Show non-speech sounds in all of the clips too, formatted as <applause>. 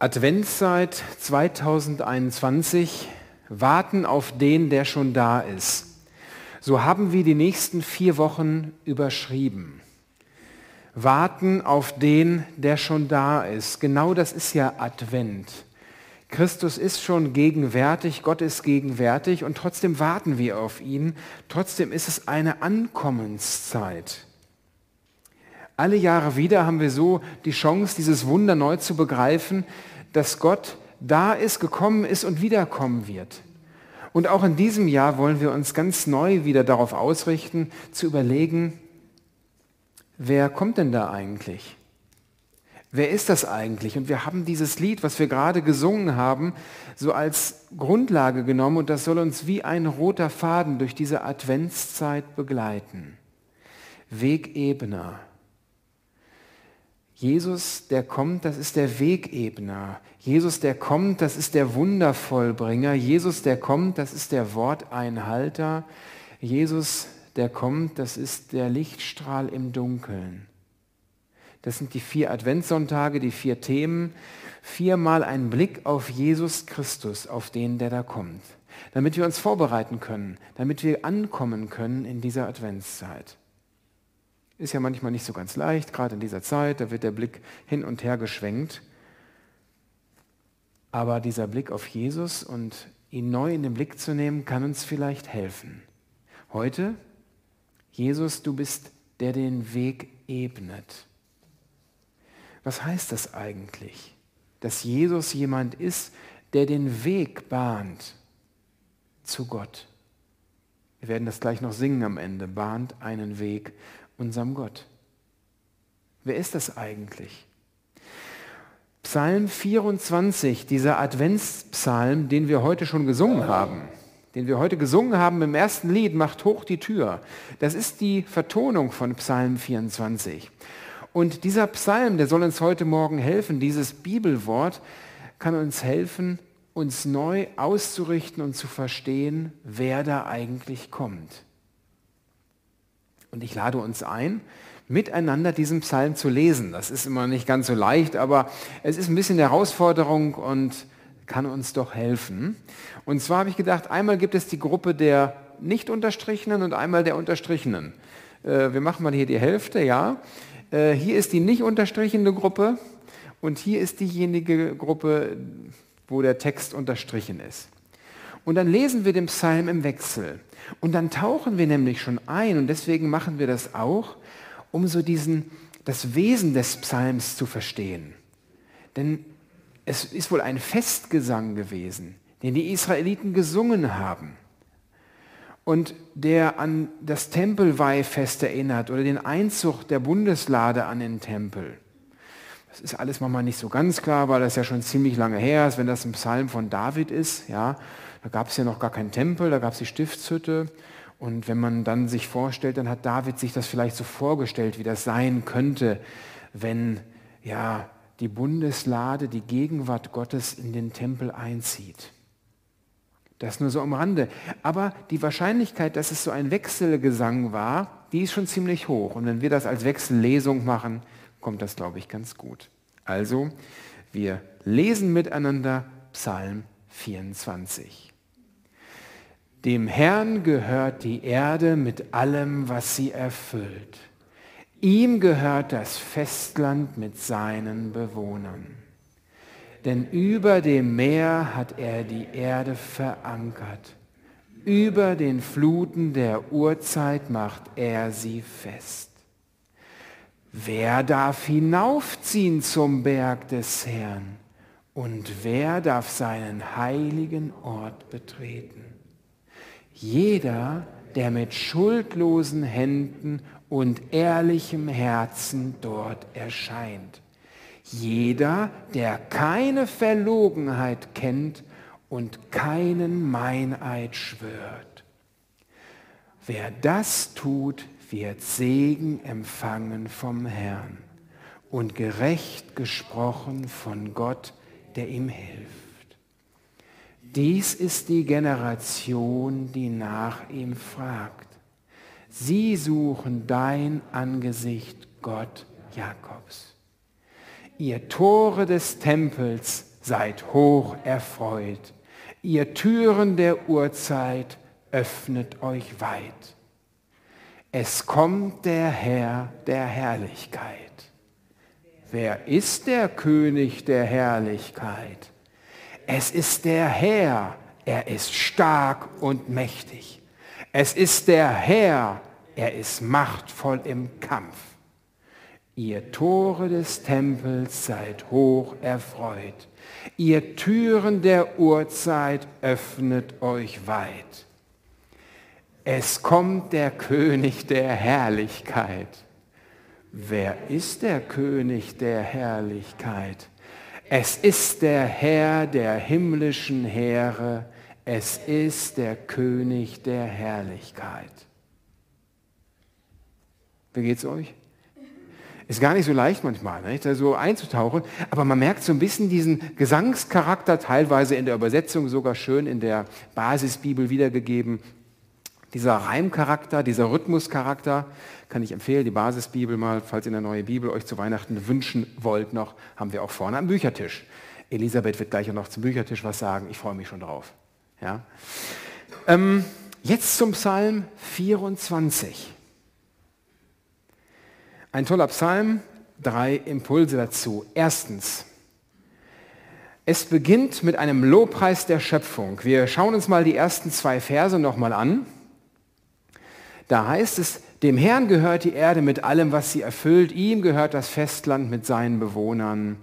Adventszeit 2021, warten auf den, der schon da ist. So haben wir die nächsten vier Wochen überschrieben. Warten auf den, der schon da ist. Genau das ist ja Advent. Christus ist schon gegenwärtig, Gott ist gegenwärtig und trotzdem warten wir auf ihn. Trotzdem ist es eine Ankommenszeit. Alle Jahre wieder haben wir so die Chance, dieses Wunder neu zu begreifen, dass Gott da ist, gekommen ist und wiederkommen wird. Und auch in diesem Jahr wollen wir uns ganz neu wieder darauf ausrichten, zu überlegen, wer kommt denn da eigentlich? Wer ist das eigentlich? Und wir haben dieses Lied, was wir gerade gesungen haben, so als Grundlage genommen und das soll uns wie ein roter Faden durch diese Adventszeit begleiten. Wegebner. Jesus, der kommt, das ist der Wegebner. Jesus, der kommt, das ist der Wundervollbringer. Jesus, der kommt, das ist der Worteinhalter. Jesus, der kommt, das ist der Lichtstrahl im Dunkeln. Das sind die vier Adventssonntage, die vier Themen. Viermal ein Blick auf Jesus Christus, auf den, der da kommt. Damit wir uns vorbereiten können, damit wir ankommen können in dieser Adventszeit. Ist ja manchmal nicht so ganz leicht, gerade in dieser Zeit, da wird der Blick hin und her geschwenkt. Aber dieser Blick auf Jesus und ihn neu in den Blick zu nehmen, kann uns vielleicht helfen. Heute, Jesus, du bist der den Weg ebnet. Was heißt das eigentlich? Dass Jesus jemand ist, der den Weg bahnt zu Gott. Wir werden das gleich noch singen am Ende. Bahnt einen Weg unserem Gott. Wer ist das eigentlich? Psalm 24, dieser Adventspsalm, den wir heute schon gesungen haben, den wir heute gesungen haben im ersten Lied, macht hoch die Tür. Das ist die Vertonung von Psalm 24. Und dieser Psalm, der soll uns heute Morgen helfen, dieses Bibelwort kann uns helfen, uns neu auszurichten und zu verstehen, wer da eigentlich kommt. Und ich lade uns ein, miteinander diesen Psalm zu lesen. Das ist immer nicht ganz so leicht, aber es ist ein bisschen Herausforderung und kann uns doch helfen. Und zwar habe ich gedacht, einmal gibt es die Gruppe der nicht unterstrichenen und einmal der unterstrichenen. Äh, wir machen mal hier die Hälfte, ja. Äh, hier ist die nicht unterstrichene Gruppe und hier ist diejenige Gruppe, wo der Text unterstrichen ist. Und dann lesen wir den Psalm im Wechsel. Und dann tauchen wir nämlich schon ein, und deswegen machen wir das auch, um so diesen, das Wesen des Psalms zu verstehen. Denn es ist wohl ein Festgesang gewesen, den die Israeliten gesungen haben und der an das Tempelweihfest erinnert oder den Einzug der Bundeslade an den Tempel. Das ist alles manchmal nicht so ganz klar, weil das ja schon ziemlich lange her ist, wenn das ein Psalm von David ist. Ja, da gab es ja noch gar keinen Tempel, da gab es die Stiftshütte. Und wenn man dann sich vorstellt, dann hat David sich das vielleicht so vorgestellt, wie das sein könnte, wenn ja die Bundeslade, die Gegenwart Gottes in den Tempel einzieht. Das nur so am Rande. Aber die Wahrscheinlichkeit, dass es so ein Wechselgesang war, die ist schon ziemlich hoch. Und wenn wir das als Wechsellesung machen, kommt das, glaube ich, ganz gut. Also, wir lesen miteinander Psalm 24. Dem Herrn gehört die Erde mit allem, was sie erfüllt. Ihm gehört das Festland mit seinen Bewohnern. Denn über dem Meer hat er die Erde verankert. Über den Fluten der Urzeit macht er sie fest. Wer darf hinaufziehen zum Berg des Herrn? Und wer darf seinen heiligen Ort betreten? Jeder, der mit schuldlosen Händen und ehrlichem Herzen dort erscheint. Jeder, der keine Verlogenheit kennt und keinen Meineid schwört. Wer das tut, wird Segen empfangen vom Herrn und gerecht gesprochen von Gott, der ihm hilft. Dies ist die Generation, die nach ihm fragt. Sie suchen dein Angesicht, Gott Jakobs. Ihr Tore des Tempels seid hoch erfreut. Ihr Türen der Urzeit, öffnet euch weit. Es kommt der Herr der Herrlichkeit. Wer ist der König der Herrlichkeit? Es ist der Herr, er ist stark und mächtig. Es ist der Herr, er ist machtvoll im Kampf. Ihr Tore des Tempels seid hoch erfreut. Ihr Türen der Urzeit öffnet euch weit. Es kommt der König der Herrlichkeit. Wer ist der König der Herrlichkeit? Es ist der Herr der himmlischen Heere. Es ist der König der Herrlichkeit. Wie geht's euch? Ist gar nicht so leicht manchmal, nicht? da so einzutauchen, aber man merkt so ein bisschen diesen Gesangscharakter, teilweise in der Übersetzung sogar schön in der Basisbibel wiedergegeben. Dieser Reimcharakter, dieser Rhythmuscharakter, kann ich empfehlen, die Basisbibel mal, falls ihr eine neue Bibel euch zu Weihnachten wünschen wollt noch, haben wir auch vorne am Büchertisch. Elisabeth wird gleich auch noch zum Büchertisch was sagen, ich freue mich schon drauf. Ja? Ähm, jetzt zum Psalm 24. Ein toller Psalm, drei Impulse dazu. Erstens, es beginnt mit einem Lobpreis der Schöpfung. Wir schauen uns mal die ersten zwei Verse nochmal an. Da heißt es, dem Herrn gehört die Erde mit allem, was sie erfüllt, ihm gehört das Festland mit seinen Bewohnern,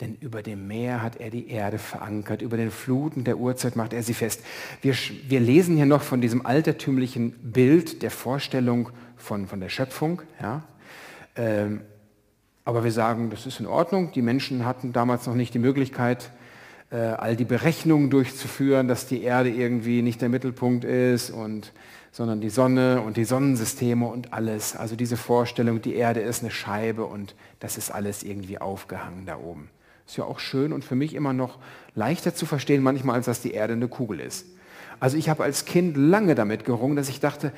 denn über dem Meer hat er die Erde verankert, über den Fluten der Urzeit macht er sie fest. Wir, wir lesen hier noch von diesem altertümlichen Bild der Vorstellung von, von der Schöpfung. Ja? Ähm, aber wir sagen, das ist in Ordnung. Die Menschen hatten damals noch nicht die Möglichkeit, äh, all die Berechnungen durchzuführen, dass die Erde irgendwie nicht der Mittelpunkt ist und sondern die Sonne und die Sonnensysteme und alles. Also diese Vorstellung, die Erde ist eine Scheibe und das ist alles irgendwie aufgehangen da oben. Ist ja auch schön und für mich immer noch leichter zu verstehen manchmal, als dass die Erde eine Kugel ist. Also ich habe als Kind lange damit gerungen, dass ich dachte,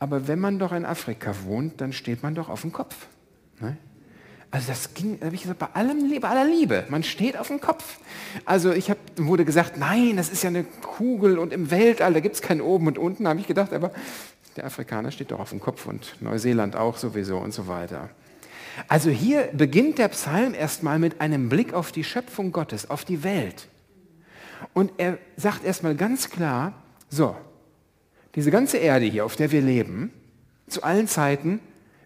aber wenn man doch in Afrika wohnt, dann steht man doch auf dem Kopf. Ne? Also das ging, da habe ich gesagt, bei, allem, bei aller Liebe, man steht auf dem Kopf. Also ich hab, wurde gesagt, nein, das ist ja eine Kugel und im Weltall, da gibt es kein Oben und Unten. Habe ich gedacht, aber der Afrikaner steht doch auf dem Kopf und Neuseeland auch sowieso und so weiter. Also hier beginnt der Psalm erstmal mit einem Blick auf die Schöpfung Gottes, auf die Welt. Und er sagt erstmal ganz klar, so, diese ganze Erde hier, auf der wir leben, zu allen Zeiten,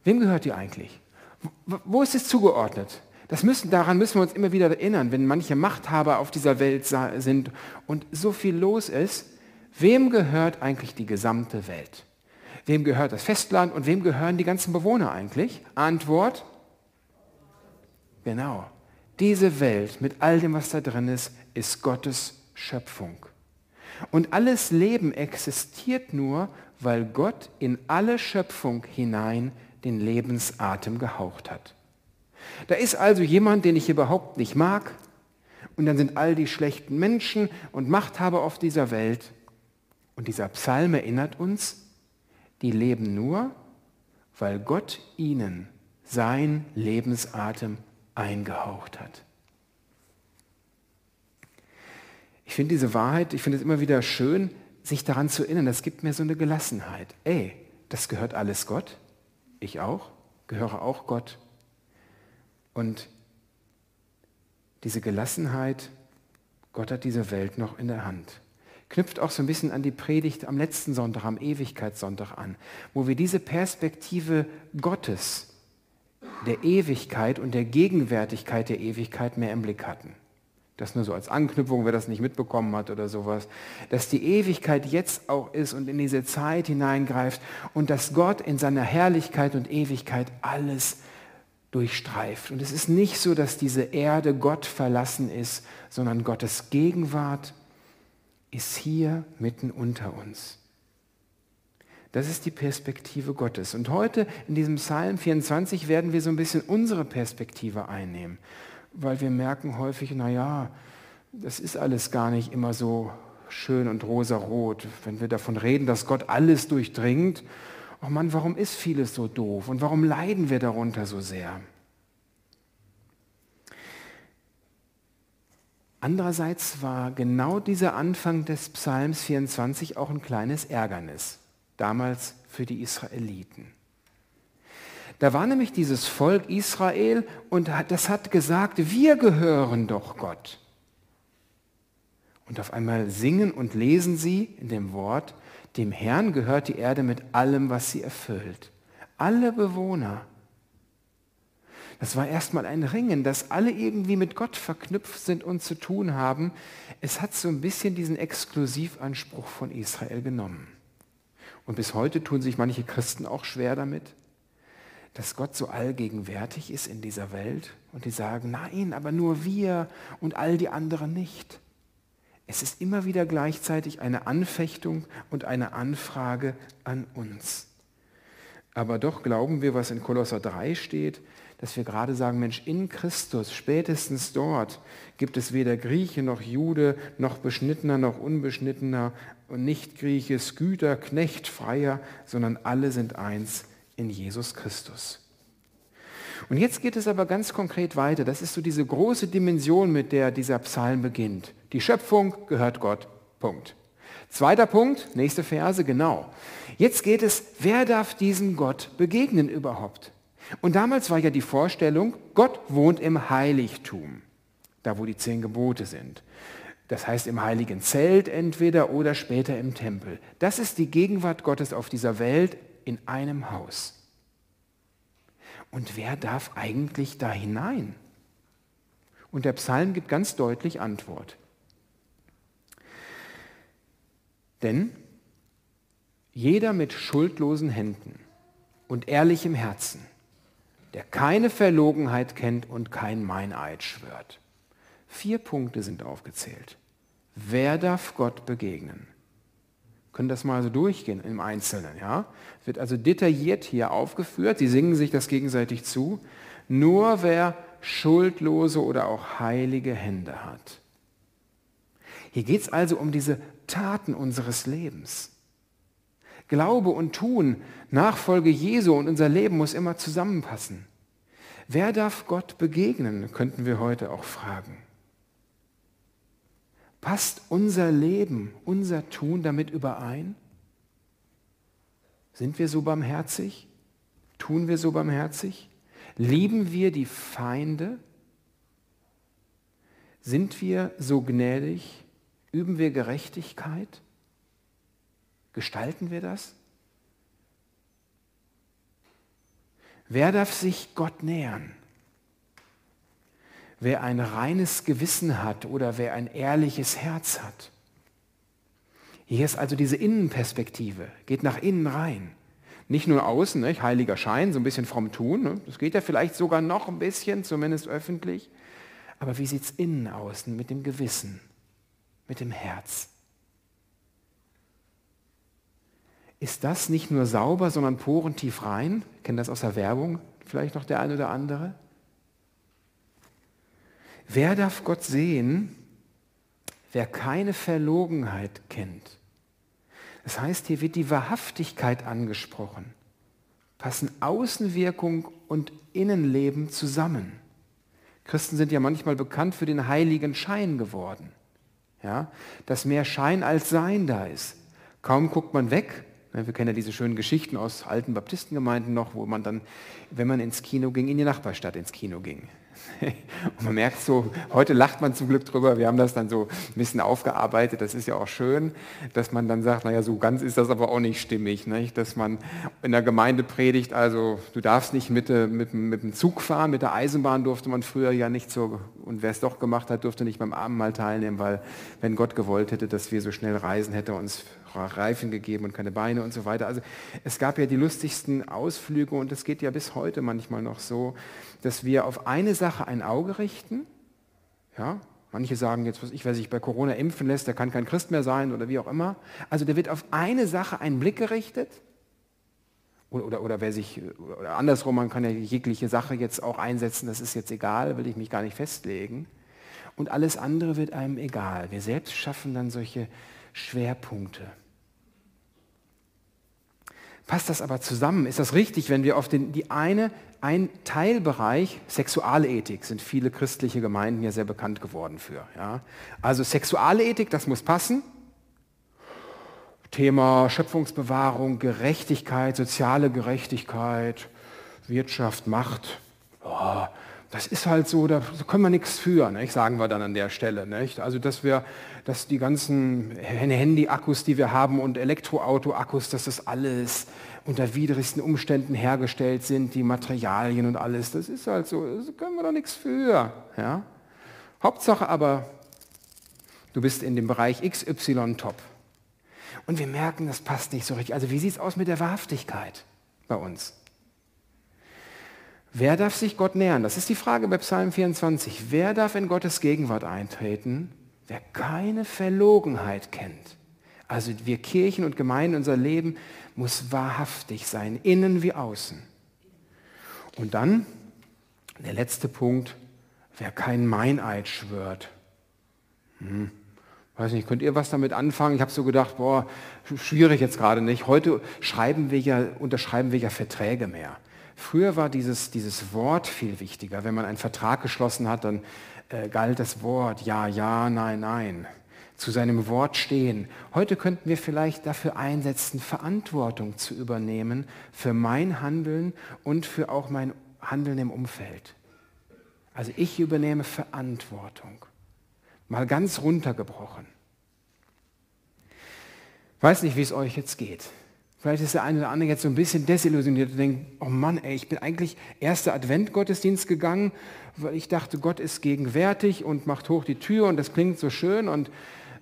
wem gehört die eigentlich? Wo ist es zugeordnet? Das müssen, daran müssen wir uns immer wieder erinnern, wenn manche Machthaber auf dieser Welt sind und so viel los ist. Wem gehört eigentlich die gesamte Welt? Wem gehört das Festland und wem gehören die ganzen Bewohner eigentlich? Antwort, genau. Diese Welt mit all dem, was da drin ist, ist Gottes Schöpfung. Und alles Leben existiert nur, weil Gott in alle Schöpfung hinein den Lebensatem gehaucht hat. Da ist also jemand, den ich überhaupt nicht mag, und dann sind all die schlechten Menschen und Machthaber auf dieser Welt. Und dieser Psalm erinnert uns, die leben nur, weil Gott ihnen sein Lebensatem eingehaucht hat. Ich finde diese Wahrheit, ich finde es immer wieder schön, sich daran zu erinnern. Das gibt mir so eine Gelassenheit. Ey, das gehört alles Gott. Ich auch, gehöre auch Gott. Und diese Gelassenheit, Gott hat diese Welt noch in der Hand. Knüpft auch so ein bisschen an die Predigt am letzten Sonntag, am Ewigkeitssonntag an, wo wir diese Perspektive Gottes, der Ewigkeit und der Gegenwärtigkeit der Ewigkeit mehr im Blick hatten. Das nur so als Anknüpfung, wer das nicht mitbekommen hat oder sowas. Dass die Ewigkeit jetzt auch ist und in diese Zeit hineingreift und dass Gott in seiner Herrlichkeit und Ewigkeit alles durchstreift. Und es ist nicht so, dass diese Erde Gott verlassen ist, sondern Gottes Gegenwart ist hier mitten unter uns. Das ist die Perspektive Gottes. Und heute in diesem Psalm 24 werden wir so ein bisschen unsere Perspektive einnehmen weil wir merken häufig, naja, das ist alles gar nicht immer so schön und rosarot. Wenn wir davon reden, dass Gott alles durchdringt, oh Mann, warum ist vieles so doof und warum leiden wir darunter so sehr? Andererseits war genau dieser Anfang des Psalms 24 auch ein kleines Ärgernis, damals für die Israeliten. Da war nämlich dieses Volk Israel und das hat gesagt, wir gehören doch Gott. Und auf einmal singen und lesen sie in dem Wort, dem Herrn gehört die Erde mit allem, was sie erfüllt. Alle Bewohner. Das war erstmal ein Ringen, dass alle irgendwie mit Gott verknüpft sind und zu tun haben. Es hat so ein bisschen diesen Exklusivanspruch von Israel genommen. Und bis heute tun sich manche Christen auch schwer damit, dass Gott so allgegenwärtig ist in dieser Welt und die sagen, nein, aber nur wir und all die anderen nicht. Es ist immer wieder gleichzeitig eine Anfechtung und eine Anfrage an uns. Aber doch glauben wir, was in Kolosser 3 steht, dass wir gerade sagen, Mensch, in Christus, spätestens dort gibt es weder Grieche noch Jude, noch Beschnittener noch Unbeschnittener und nicht Grieche, Sküter, Knecht, Freier, sondern alle sind eins in Jesus Christus. Und jetzt geht es aber ganz konkret weiter. Das ist so diese große Dimension, mit der dieser Psalm beginnt. Die Schöpfung gehört Gott. Punkt. Zweiter Punkt, nächste Verse, genau. Jetzt geht es, wer darf diesem Gott begegnen überhaupt? Und damals war ja die Vorstellung, Gott wohnt im Heiligtum, da wo die zehn Gebote sind. Das heißt im heiligen Zelt entweder oder später im Tempel. Das ist die Gegenwart Gottes auf dieser Welt in einem Haus. Und wer darf eigentlich da hinein? Und der Psalm gibt ganz deutlich Antwort. Denn jeder mit schuldlosen Händen und ehrlichem Herzen, der keine Verlogenheit kennt und kein Meineid schwört. Vier Punkte sind aufgezählt. Wer darf Gott begegnen? können das mal so durchgehen im Einzelnen. Ja? Wird also detailliert hier aufgeführt. Sie singen sich das gegenseitig zu. Nur wer schuldlose oder auch heilige Hände hat. Hier geht es also um diese Taten unseres Lebens. Glaube und Tun, Nachfolge Jesu und unser Leben muss immer zusammenpassen. Wer darf Gott begegnen, könnten wir heute auch fragen. Passt unser Leben, unser Tun damit überein? Sind wir so barmherzig? Tun wir so barmherzig? Lieben wir die Feinde? Sind wir so gnädig? Üben wir Gerechtigkeit? Gestalten wir das? Wer darf sich Gott nähern? Wer ein reines Gewissen hat oder wer ein ehrliches Herz hat. Hier ist also diese Innenperspektive, geht nach innen rein. Nicht nur außen, nicht? heiliger Schein, so ein bisschen fromm tun, ne? das geht ja vielleicht sogar noch ein bisschen, zumindest öffentlich. Aber wie sieht es innen außen mit dem Gewissen? mit dem Herz. Ist das nicht nur sauber, sondern porentief rein? Kennt das aus der Werbung vielleicht noch der eine oder andere? Wer darf Gott sehen, wer keine Verlogenheit kennt? Das heißt, hier wird die Wahrhaftigkeit angesprochen. Passen Außenwirkung und Innenleben zusammen. Christen sind ja manchmal bekannt für den heiligen Schein geworden ja, dass mehr Schein als Sein da ist. Kaum guckt man weg, wir kennen ja diese schönen Geschichten aus alten Baptistengemeinden noch, wo man dann, wenn man ins Kino ging, in die Nachbarstadt ins Kino ging. <laughs> Und man merkt so, heute lacht man zum Glück drüber, wir haben das dann so ein bisschen aufgearbeitet, das ist ja auch schön, dass man dann sagt, naja, so ganz ist das aber auch nicht stimmig, nicht? dass man in der Gemeinde predigt, also du darfst nicht mit, äh, mit, mit dem Zug fahren, mit der Eisenbahn durfte man früher ja nicht so, und wer es doch gemacht hat, durfte nicht beim Abendmahl teilnehmen, weil wenn Gott gewollt hätte, dass wir so schnell reisen, hätte uns Reifen gegeben und keine Beine und so weiter. Also es gab ja die lustigsten Ausflüge und es geht ja bis heute manchmal noch so, dass wir auf eine Sache ein Auge richten. Ja, manche sagen jetzt, was ich, wer sich bei Corona impfen lässt, der kann kein Christ mehr sein oder wie auch immer. Also der wird auf eine Sache einen Blick gerichtet. Oder, oder, oder wer sich, oder andersrum, man kann ja jegliche Sache jetzt auch einsetzen, das ist jetzt egal, will ich mich gar nicht festlegen. Und alles andere wird einem egal. Wir selbst schaffen dann solche Schwerpunkte. Passt das aber zusammen? Ist das richtig, wenn wir auf den, die eine, ein Teilbereich, Sexualethik, sind viele christliche Gemeinden ja sehr bekannt geworden für. Ja? Also Sexualethik, das muss passen. Thema Schöpfungsbewahrung, Gerechtigkeit, soziale Gerechtigkeit, Wirtschaft, Macht. Oh, das ist halt so, da können wir nichts für, nicht? sagen wir dann an der Stelle. Nicht? Also dass wir, dass die ganzen Handy-Akkus, die wir haben und Elektroauto-Akkus, dass das alles unter widrigsten Umständen hergestellt sind, die Materialien und alles, das ist halt so, da können wir doch nichts für. Ja? Hauptsache aber, du bist in dem Bereich XY top. Und wir merken, das passt nicht so richtig. Also wie sieht es aus mit der Wahrhaftigkeit bei uns? Wer darf sich Gott nähern? Das ist die Frage bei Psalm 24. Wer darf in Gottes Gegenwart eintreten? Wer keine Verlogenheit kennt. Also wir Kirchen und Gemeinden, unser Leben muss wahrhaftig sein, innen wie außen. Und dann der letzte Punkt, wer keinen Meineid schwört. Hm. Weiß nicht, könnt ihr was damit anfangen? Ich habe so gedacht, boah, schwierig jetzt gerade nicht. Heute schreiben wir ja, unterschreiben wir ja Verträge mehr. Früher war dieses, dieses Wort viel wichtiger. Wenn man einen Vertrag geschlossen hat, dann äh, galt das Wort ja, ja, nein, nein. Zu seinem Wort stehen. Heute könnten wir vielleicht dafür einsetzen, Verantwortung zu übernehmen für mein Handeln und für auch mein Handeln im Umfeld. Also ich übernehme Verantwortung. Mal ganz runtergebrochen. Weiß nicht, wie es euch jetzt geht. Vielleicht ist der eine oder andere jetzt so ein bisschen desillusioniert und denkt, oh Mann, ey, ich bin eigentlich erster Advent-Gottesdienst gegangen, weil ich dachte, Gott ist gegenwärtig und macht hoch die Tür und das klingt so schön und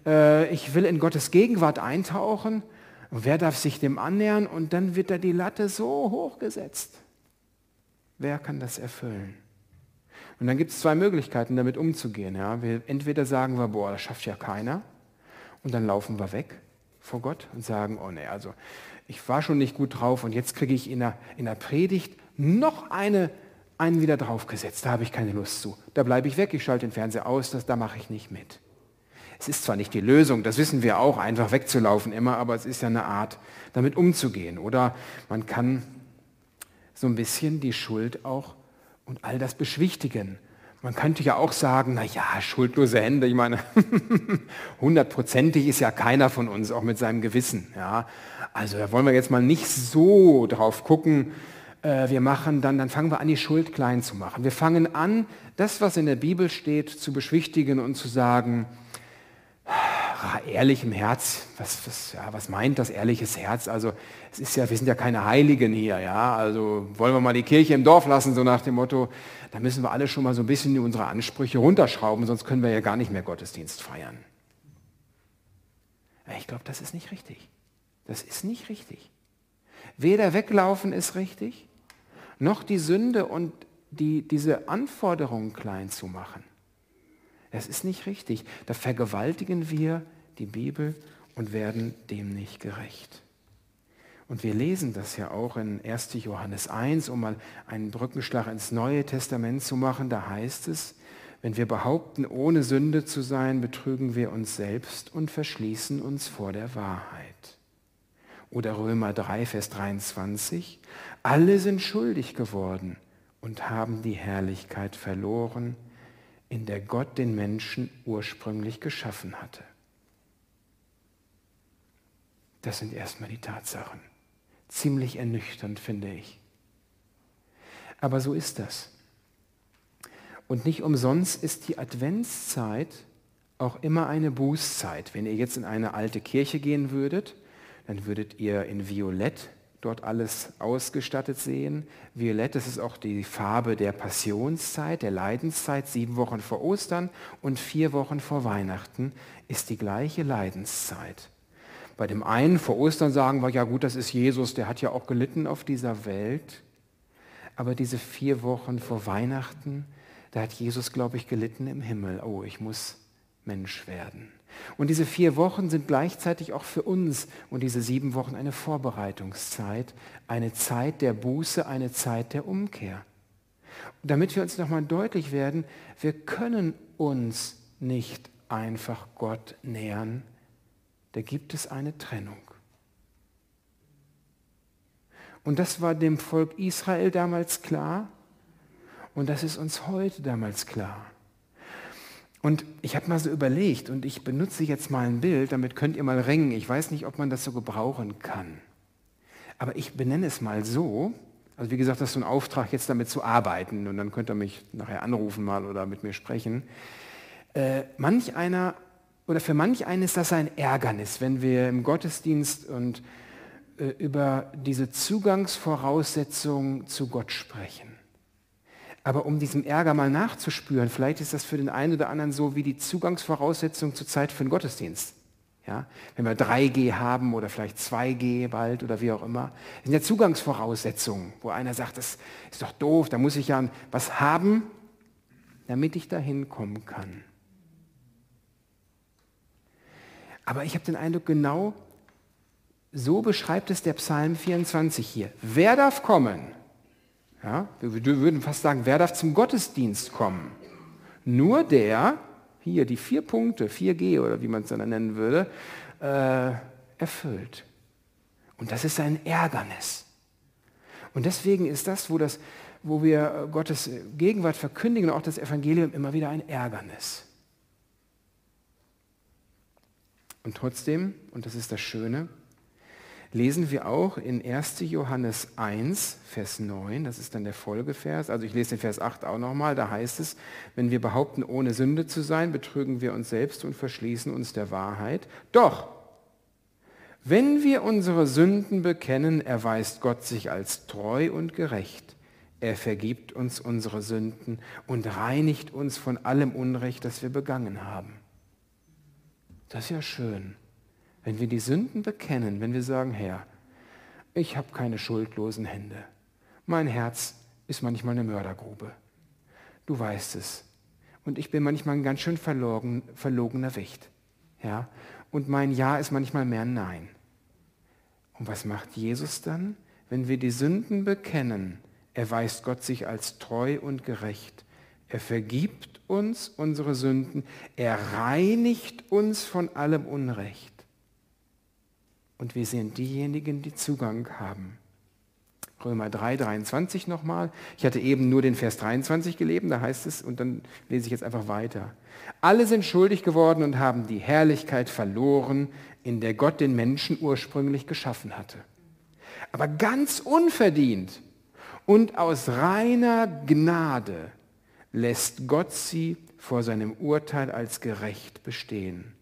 äh, ich will in Gottes Gegenwart eintauchen. Und wer darf sich dem annähern? Und dann wird da die Latte so hochgesetzt. Wer kann das erfüllen? Und dann gibt es zwei Möglichkeiten, damit umzugehen. Ja? Wir, entweder sagen wir, boah, das schafft ja keiner. Und dann laufen wir weg vor Gott und sagen, oh nee, also ich war schon nicht gut drauf und jetzt kriege ich in der, in der Predigt noch eine, einen wieder draufgesetzt. Da habe ich keine Lust zu. Da bleibe ich weg, ich schalte den Fernseher aus, das, da mache ich nicht mit. Es ist zwar nicht die Lösung, das wissen wir auch, einfach wegzulaufen immer, aber es ist ja eine Art, damit umzugehen. Oder man kann so ein bisschen die Schuld auch und all das beschwichtigen. Man könnte ja auch sagen, na ja, schuldlose Hände, ich meine, <laughs> hundertprozentig ist ja keiner von uns, auch mit seinem Gewissen. Ja. Also da wollen wir jetzt mal nicht so drauf gucken. Äh, wir machen dann, dann fangen wir an, die Schuld klein zu machen. Wir fangen an, das, was in der Bibel steht, zu beschwichtigen und zu sagen, ah, ehrlichem Herz, was, was, ja, was meint das ehrliches Herz? Also es ist ja, wir sind ja keine Heiligen hier, ja. Also wollen wir mal die Kirche im Dorf lassen, so nach dem Motto, da müssen wir alle schon mal so ein bisschen unsere Ansprüche runterschrauben, sonst können wir ja gar nicht mehr Gottesdienst feiern. Ich glaube, das ist nicht richtig. Das ist nicht richtig. Weder weglaufen ist richtig, noch die Sünde und die, diese Anforderungen klein zu machen. Das ist nicht richtig. Da vergewaltigen wir die Bibel und werden dem nicht gerecht. Und wir lesen das ja auch in 1. Johannes 1, um mal einen Brückenschlag ins Neue Testament zu machen. Da heißt es, wenn wir behaupten, ohne Sünde zu sein, betrügen wir uns selbst und verschließen uns vor der Wahrheit. Oder Römer 3, Vers 23. Alle sind schuldig geworden und haben die Herrlichkeit verloren, in der Gott den Menschen ursprünglich geschaffen hatte. Das sind erstmal die Tatsachen. Ziemlich ernüchternd, finde ich. Aber so ist das. Und nicht umsonst ist die Adventszeit auch immer eine Bußzeit. Wenn ihr jetzt in eine alte Kirche gehen würdet, dann würdet ihr in Violett dort alles ausgestattet sehen. Violett, das ist auch die Farbe der Passionszeit, der Leidenszeit, sieben Wochen vor Ostern und vier Wochen vor Weihnachten ist die gleiche Leidenszeit. Bei dem einen vor Ostern sagen wir, ja gut, das ist Jesus, der hat ja auch gelitten auf dieser Welt. Aber diese vier Wochen vor Weihnachten, da hat Jesus, glaube ich, gelitten im Himmel. Oh, ich muss Mensch werden. Und diese vier Wochen sind gleichzeitig auch für uns und diese sieben Wochen eine Vorbereitungszeit, eine Zeit der Buße, eine Zeit der Umkehr. Und damit wir uns nochmal deutlich werden, wir können uns nicht einfach Gott nähern, da gibt es eine Trennung. Und das war dem Volk Israel damals klar und das ist uns heute damals klar. Und ich habe mal so überlegt und ich benutze jetzt mal ein Bild, damit könnt ihr mal ringen. Ich weiß nicht, ob man das so gebrauchen kann. Aber ich benenne es mal so, also wie gesagt, das ist so ein Auftrag, jetzt damit zu arbeiten und dann könnt ihr mich nachher anrufen mal oder mit mir sprechen. Äh, manch einer oder für manch einen ist das ein Ärgernis, wenn wir im Gottesdienst und äh, über diese Zugangsvoraussetzungen zu Gott sprechen. Aber um diesem Ärger mal nachzuspüren, vielleicht ist das für den einen oder anderen so wie die Zugangsvoraussetzung zur Zeit für den Gottesdienst. Ja, wenn wir 3G haben oder vielleicht 2G bald oder wie auch immer, das sind ja Zugangsvoraussetzungen, wo einer sagt, das ist doch doof, da muss ich ja was haben, damit ich da hinkommen kann. Aber ich habe den Eindruck, genau so beschreibt es der Psalm 24 hier. Wer darf kommen? Ja, wir würden fast sagen, wer darf zum Gottesdienst kommen? Nur der, hier die vier Punkte, 4G oder wie man es dann nennen würde, äh, erfüllt. Und das ist ein Ärgernis. Und deswegen ist das, wo, das, wo wir Gottes Gegenwart verkündigen, auch das Evangelium, immer wieder ein Ärgernis. Und trotzdem, und das ist das Schöne, lesen wir auch in 1. Johannes 1, Vers 9, das ist dann der Folgevers, also ich lese den Vers 8 auch nochmal, da heißt es, wenn wir behaupten, ohne Sünde zu sein, betrügen wir uns selbst und verschließen uns der Wahrheit. Doch, wenn wir unsere Sünden bekennen, erweist Gott sich als treu und gerecht. Er vergibt uns unsere Sünden und reinigt uns von allem Unrecht, das wir begangen haben. Das ist ja schön. Wenn wir die Sünden bekennen, wenn wir sagen, Herr, ich habe keine schuldlosen Hände. Mein Herz ist manchmal eine Mördergrube. Du weißt es. Und ich bin manchmal ein ganz schön verlogen, verlogener Wicht. Ja? Und mein Ja ist manchmal mehr ein Nein. Und was macht Jesus dann? Wenn wir die Sünden bekennen, erweist Gott sich als treu und gerecht. Er vergibt uns unsere Sünden. Er reinigt uns von allem Unrecht und wir sind diejenigen, die Zugang haben. Römer 3, 23 nochmal. Ich hatte eben nur den Vers 23 gelebt, da heißt es, und dann lese ich jetzt einfach weiter. Alle sind schuldig geworden und haben die Herrlichkeit verloren, in der Gott den Menschen ursprünglich geschaffen hatte. Aber ganz unverdient und aus reiner Gnade lässt Gott sie vor seinem Urteil als gerecht bestehen.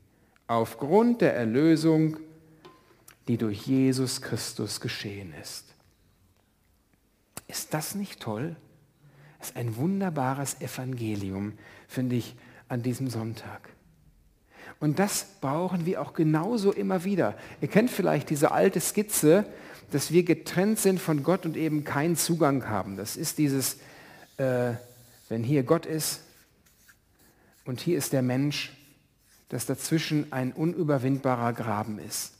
Aufgrund der Erlösung die durch Jesus Christus geschehen ist. Ist das nicht toll? Das ist ein wunderbares Evangelium, finde ich, an diesem Sonntag. Und das brauchen wir auch genauso immer wieder. Ihr kennt vielleicht diese alte Skizze, dass wir getrennt sind von Gott und eben keinen Zugang haben. Das ist dieses, äh, wenn hier Gott ist und hier ist der Mensch, dass dazwischen ein unüberwindbarer Graben ist.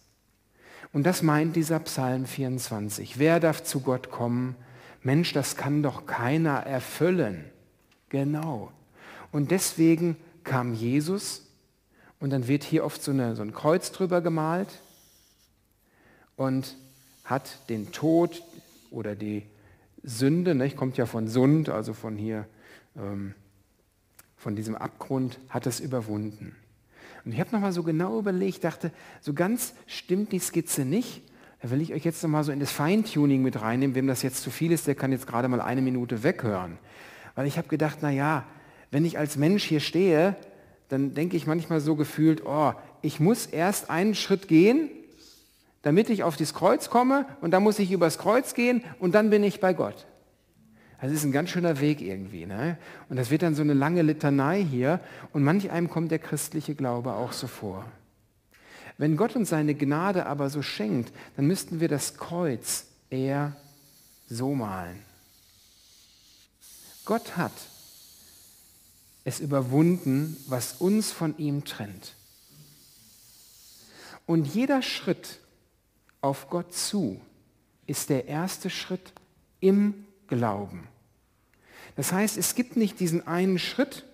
Und das meint dieser Psalm 24. Wer darf zu Gott kommen? Mensch, das kann doch keiner erfüllen. Genau. Und deswegen kam Jesus und dann wird hier oft so, eine, so ein Kreuz drüber gemalt und hat den Tod oder die Sünde, ne, kommt ja von Sund, also von hier, ähm, von diesem Abgrund, hat es überwunden. Und ich habe nochmal so genau überlegt, dachte, so ganz stimmt die Skizze nicht. Da will ich euch jetzt nochmal so in das Feintuning mit reinnehmen. Wem das jetzt zu viel ist, der kann jetzt gerade mal eine Minute weghören. Weil ich habe gedacht, na ja, wenn ich als Mensch hier stehe, dann denke ich manchmal so gefühlt, oh, ich muss erst einen Schritt gehen, damit ich auf das Kreuz komme und dann muss ich übers Kreuz gehen und dann bin ich bei Gott. Das ist ein ganz schöner Weg irgendwie. Ne? Und das wird dann so eine lange Litanei hier. Und manch einem kommt der christliche Glaube auch so vor. Wenn Gott uns seine Gnade aber so schenkt, dann müssten wir das Kreuz eher so malen. Gott hat es überwunden, was uns von ihm trennt. Und jeder Schritt auf Gott zu ist der erste Schritt im Glauben. Das heißt, es gibt nicht diesen einen Schritt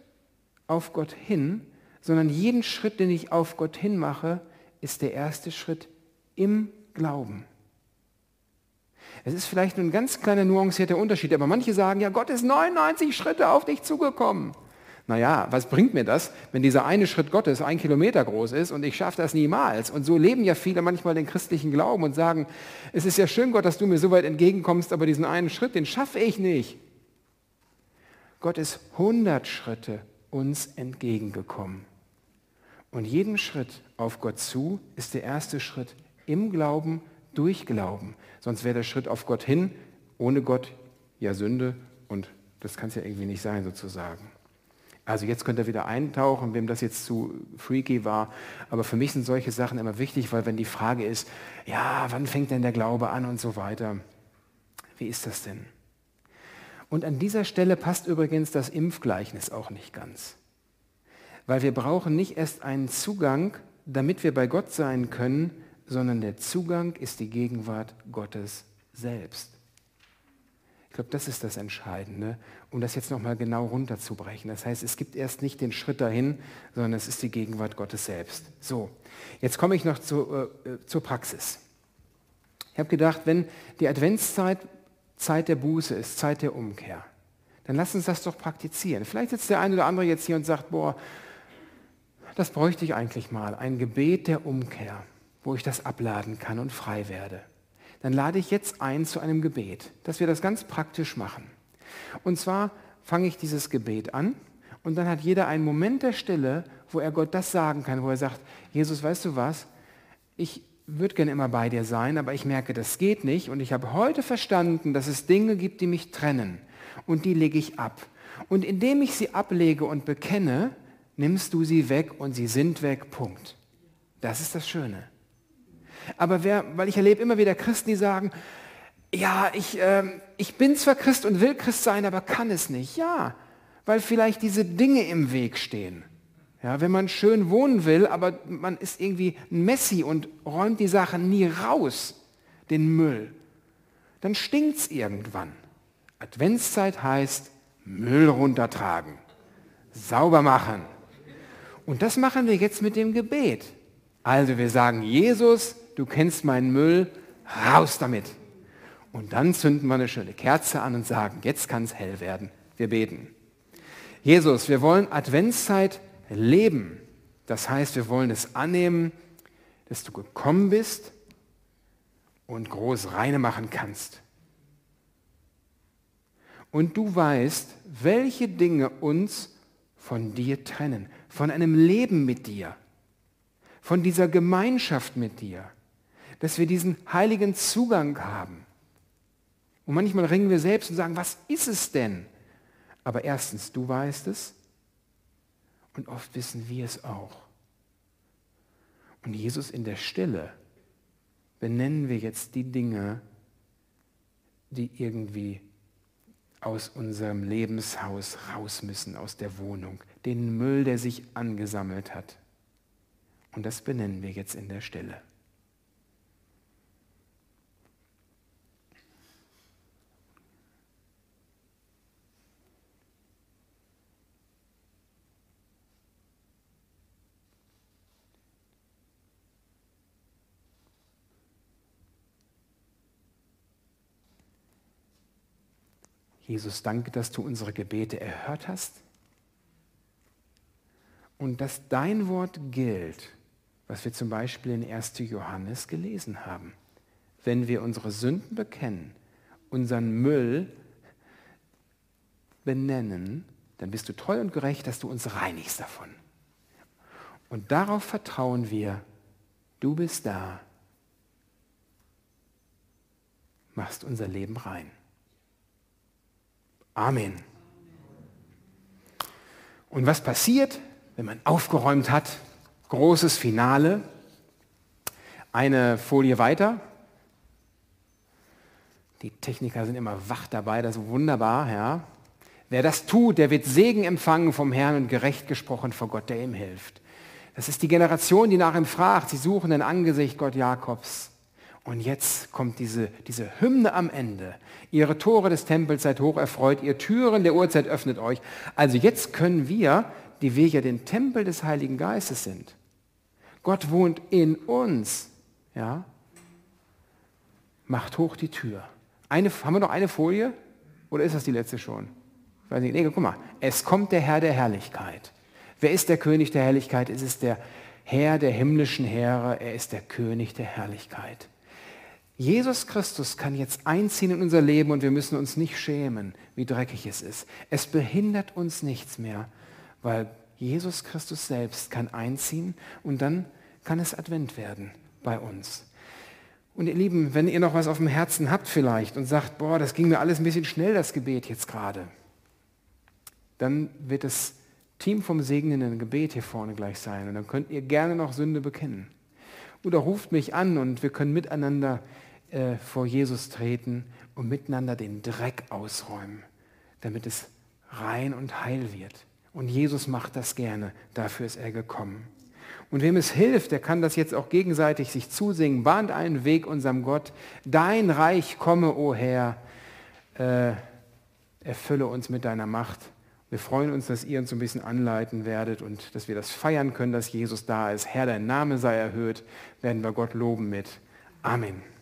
auf Gott hin, sondern jeden Schritt, den ich auf Gott hin mache, ist der erste Schritt im Glauben. Es ist vielleicht nur ein ganz kleiner nuancierter Unterschied, aber manche sagen, ja, Gott ist 99 Schritte auf dich zugekommen. Naja, was bringt mir das, wenn dieser eine Schritt Gottes ein Kilometer groß ist und ich schaffe das niemals? Und so leben ja viele manchmal den christlichen Glauben und sagen, es ist ja schön, Gott, dass du mir so weit entgegenkommst, aber diesen einen Schritt, den schaffe ich nicht. Gott ist 100 Schritte uns entgegengekommen. Und jeden Schritt auf Gott zu ist der erste Schritt im Glauben, durch Glauben. Sonst wäre der Schritt auf Gott hin, ohne Gott, ja Sünde und das kann es ja irgendwie nicht sein sozusagen. Also jetzt könnt ihr wieder eintauchen, wem das jetzt zu freaky war. Aber für mich sind solche Sachen immer wichtig, weil wenn die Frage ist, ja, wann fängt denn der Glaube an und so weiter, wie ist das denn? Und an dieser Stelle passt übrigens das Impfgleichnis auch nicht ganz. Weil wir brauchen nicht erst einen Zugang, damit wir bei Gott sein können, sondern der Zugang ist die Gegenwart Gottes selbst. Ich glaube, das ist das Entscheidende, um das jetzt nochmal genau runterzubrechen. Das heißt, es gibt erst nicht den Schritt dahin, sondern es ist die Gegenwart Gottes selbst. So, jetzt komme ich noch zu, äh, äh, zur Praxis. Ich habe gedacht, wenn die Adventszeit Zeit der Buße ist, Zeit der Umkehr, dann lass uns das doch praktizieren. Vielleicht sitzt der eine oder andere jetzt hier und sagt, boah, das bräuchte ich eigentlich mal, ein Gebet der Umkehr, wo ich das abladen kann und frei werde dann lade ich jetzt ein zu einem Gebet, dass wir das ganz praktisch machen. Und zwar fange ich dieses Gebet an und dann hat jeder einen Moment der Stille, wo er Gott das sagen kann, wo er sagt, Jesus, weißt du was, ich würde gerne immer bei dir sein, aber ich merke, das geht nicht und ich habe heute verstanden, dass es Dinge gibt, die mich trennen und die lege ich ab. Und indem ich sie ablege und bekenne, nimmst du sie weg und sie sind weg, Punkt. Das ist das Schöne. Aber wer, weil ich erlebe immer wieder Christen, die sagen, ja, ich, äh, ich bin zwar Christ und will Christ sein, aber kann es nicht. Ja, weil vielleicht diese Dinge im Weg stehen. Ja, wenn man schön wohnen will, aber man ist irgendwie ein Messi und räumt die Sachen nie raus, den Müll, dann stinkt es irgendwann. Adventszeit heißt Müll runtertragen, sauber machen. Und das machen wir jetzt mit dem Gebet. Also wir sagen, Jesus, du kennst meinen Müll, raus damit. Und dann zünden wir eine schöne Kerze an und sagen, jetzt kann es hell werden. Wir beten. Jesus, wir wollen Adventszeit leben. Das heißt, wir wollen es annehmen, dass du gekommen bist und groß reine machen kannst. Und du weißt, welche Dinge uns von dir trennen, von einem Leben mit dir, von dieser Gemeinschaft mit dir dass wir diesen heiligen Zugang haben. Und manchmal ringen wir selbst und sagen, was ist es denn? Aber erstens, du weißt es und oft wissen wir es auch. Und Jesus in der Stille benennen wir jetzt die Dinge, die irgendwie aus unserem Lebenshaus raus müssen, aus der Wohnung, den Müll, der sich angesammelt hat. Und das benennen wir jetzt in der Stille. Jesus, danke, dass du unsere Gebete erhört hast und dass dein Wort gilt, was wir zum Beispiel in 1. Johannes gelesen haben. Wenn wir unsere Sünden bekennen, unseren Müll benennen, dann bist du treu und gerecht, dass du uns reinigst davon. Und darauf vertrauen wir, du bist da, machst unser Leben rein. Amen. Und was passiert, wenn man aufgeräumt hat? Großes Finale. Eine Folie weiter. Die Techniker sind immer wach dabei, das ist wunderbar, ja. Wer das tut, der wird Segen empfangen vom Herrn und gerecht gesprochen vor Gott, der ihm hilft. Das ist die Generation, die nach ihm fragt. Sie suchen ein Angesicht Gott Jakobs. Und jetzt kommt diese, diese Hymne am Ende. Ihre Tore des Tempels seid hoch erfreut, ihr Türen der Uhrzeit öffnet euch. Also jetzt können wir, die wir ja den Tempel des Heiligen Geistes sind, Gott wohnt in uns, ja, macht hoch die Tür, Eine, haben wir noch eine Folie? Oder ist das die letzte schon? Ich weiß nicht. Nee, guck mal. Es kommt der Herr der Herrlichkeit. Wer ist der König der Herrlichkeit? Es ist der Herr der himmlischen Heere. Er ist der König der Herrlichkeit. Jesus Christus kann jetzt einziehen in unser Leben und wir müssen uns nicht schämen, wie dreckig es ist. Es behindert uns nichts mehr, weil Jesus Christus selbst kann einziehen und dann kann es Advent werden bei uns. Und ihr Lieben, wenn ihr noch was auf dem Herzen habt vielleicht und sagt, boah, das ging mir alles ein bisschen schnell, das Gebet jetzt gerade, dann wird das Team vom segnenden Gebet hier vorne gleich sein und dann könnt ihr gerne noch Sünde bekennen. Oder ruft mich an und wir können miteinander äh, vor Jesus treten und miteinander den Dreck ausräumen, damit es rein und heil wird. Und Jesus macht das gerne, dafür ist er gekommen. Und wem es hilft, der kann das jetzt auch gegenseitig sich zusingen. Bahnt einen Weg unserem Gott. Dein Reich komme, o Herr. Äh, erfülle uns mit deiner Macht. Wir freuen uns, dass ihr uns ein bisschen anleiten werdet und dass wir das feiern können, dass Jesus da ist. Herr, dein Name sei erhöht. Werden wir Gott loben mit. Amen.